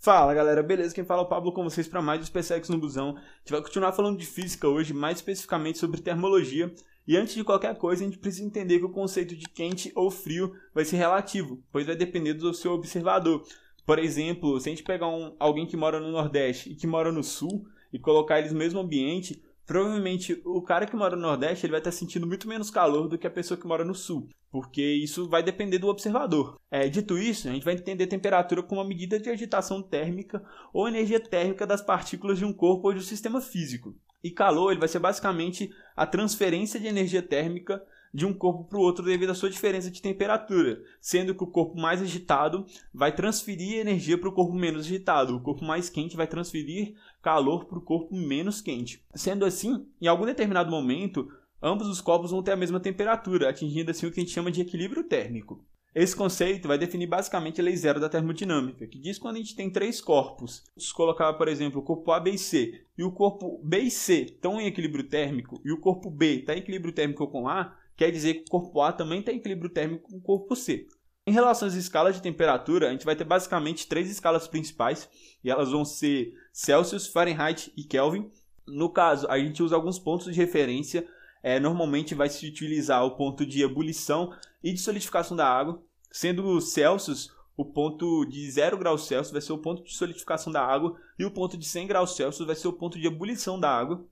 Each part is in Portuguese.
Fala galera, beleza? Quem fala é o Pablo com vocês para mais um SpaceX no Busão. A gente vai continuar falando de física hoje, mais especificamente sobre termologia. E antes de qualquer coisa, a gente precisa entender que o conceito de quente ou frio vai ser relativo, pois vai depender do seu observador. Por exemplo, se a gente pegar um, alguém que mora no Nordeste e que mora no Sul e colocar eles no mesmo ambiente, provavelmente o cara que mora no Nordeste ele vai estar sentindo muito menos calor do que a pessoa que mora no Sul, porque isso vai depender do observador. É, dito isso, a gente vai entender temperatura como uma medida de agitação térmica ou energia térmica das partículas de um corpo ou de um sistema físico. E calor ele vai ser basicamente a transferência de energia térmica de um corpo para o outro devido à sua diferença de temperatura, sendo que o corpo mais agitado vai transferir energia para o corpo menos agitado, o corpo mais quente vai transferir calor para o corpo menos quente. Sendo assim, em algum determinado momento, ambos os corpos vão ter a mesma temperatura, atingindo assim o que a gente chama de equilíbrio térmico. Esse conceito vai definir basicamente a lei zero da termodinâmica, que diz que quando a gente tem três corpos, se colocar, por exemplo, o corpo A, B e C, e o corpo B e C estão em equilíbrio térmico, e o corpo B está em equilíbrio térmico com A, quer dizer que o corpo A também tem equilíbrio térmico com o corpo C. Em relação às escalas de temperatura, a gente vai ter basicamente três escalas principais, e elas vão ser Celsius, Fahrenheit e Kelvin. No caso, a gente usa alguns pontos de referência. É, normalmente vai se utilizar o ponto de ebulição e de solidificação da água, sendo Celsius o ponto de 0 graus Celsius vai ser o ponto de solidificação da água e o ponto de 100 graus Celsius vai ser o ponto de ebulição da água.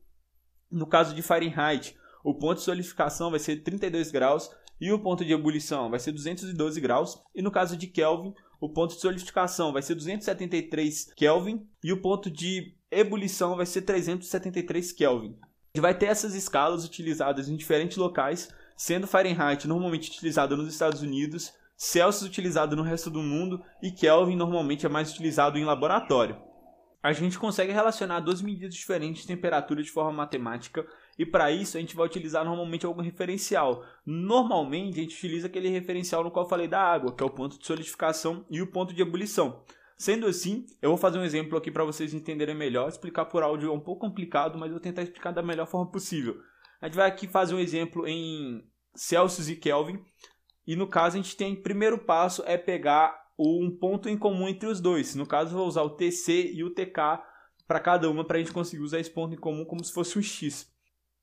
No caso de Fahrenheit, o ponto de solidificação vai ser 32 graus e o ponto de ebulição vai ser 212 graus. E no caso de Kelvin, o ponto de solidificação vai ser 273 Kelvin e o ponto de ebulição vai ser 373 Kelvin. Gente vai ter essas escalas utilizadas em diferentes locais, sendo Fahrenheit normalmente utilizada nos Estados Unidos, Celsius utilizado no resto do mundo e Kelvin normalmente é mais utilizado em laboratório a gente consegue relacionar duas medidas diferentes de temperatura de forma matemática e para isso a gente vai utilizar normalmente algum referencial. Normalmente a gente utiliza aquele referencial no qual eu falei da água, que é o ponto de solidificação e o ponto de ebulição. Sendo assim, eu vou fazer um exemplo aqui para vocês entenderem melhor. Explicar por áudio é um pouco complicado, mas eu vou tentar explicar da melhor forma possível. A gente vai aqui fazer um exemplo em Celsius e Kelvin. E no caso, a gente tem primeiro passo é pegar um ponto em comum entre os dois. No caso, eu vou usar o TC e o TK para cada uma para a gente conseguir usar esse ponto em comum como se fosse um X.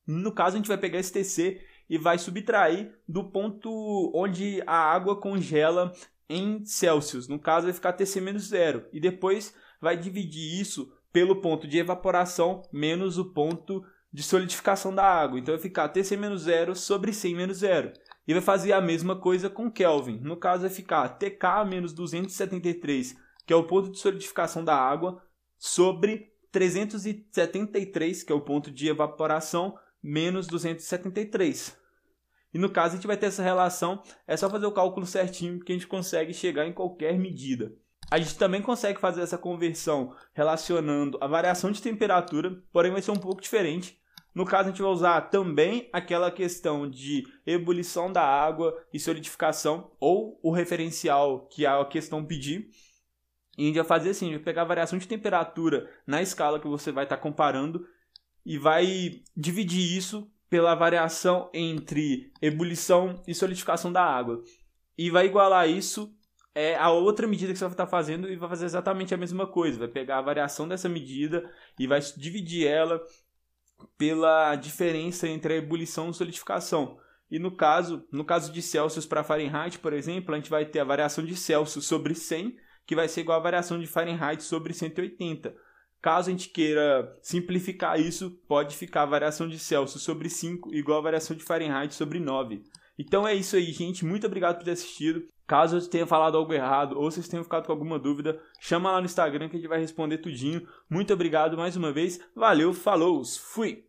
No caso, a gente vai pegar esse TC e vai subtrair do ponto onde a água congela em Celsius. No caso, vai ficar TC menos zero. E depois vai dividir isso pelo ponto de evaporação menos o ponto de solidificação da água. Então vai ficar TC menos zero sobre 100 menos zero e vai fazer a mesma coisa com Kelvin. No caso, vai ficar TK menos 273, que é o ponto de solidificação da água, sobre 373, que é o ponto de evaporação, menos 273. E no caso, a gente vai ter essa relação, é só fazer o cálculo certinho que a gente consegue chegar em qualquer medida. A gente também consegue fazer essa conversão relacionando a variação de temperatura, porém vai ser um pouco diferente. No caso, a gente vai usar também aquela questão de ebulição da água e solidificação, ou o referencial que a questão pedir. E a gente vai fazer assim, a gente vai pegar a variação de temperatura na escala que você vai estar comparando e vai dividir isso pela variação entre ebulição e solidificação da água. E vai igualar isso é a outra medida que você vai estar tá fazendo e vai fazer exatamente a mesma coisa. Vai pegar a variação dessa medida e vai dividir ela pela diferença entre a ebulição e solidificação. E no caso, no caso de Celsius para Fahrenheit, por exemplo, a gente vai ter a variação de Celsius sobre 100, que vai ser igual à variação de Fahrenheit sobre 180. Caso a gente queira simplificar isso, pode ficar a variação de Celsius sobre 5 igual a variação de Fahrenheit sobre 9. Então é isso aí, gente. Muito obrigado por ter assistido. Caso eu tenha falado algo errado ou vocês tenham ficado com alguma dúvida, chama lá no Instagram que a gente vai responder tudinho. Muito obrigado mais uma vez. Valeu, falou, fui!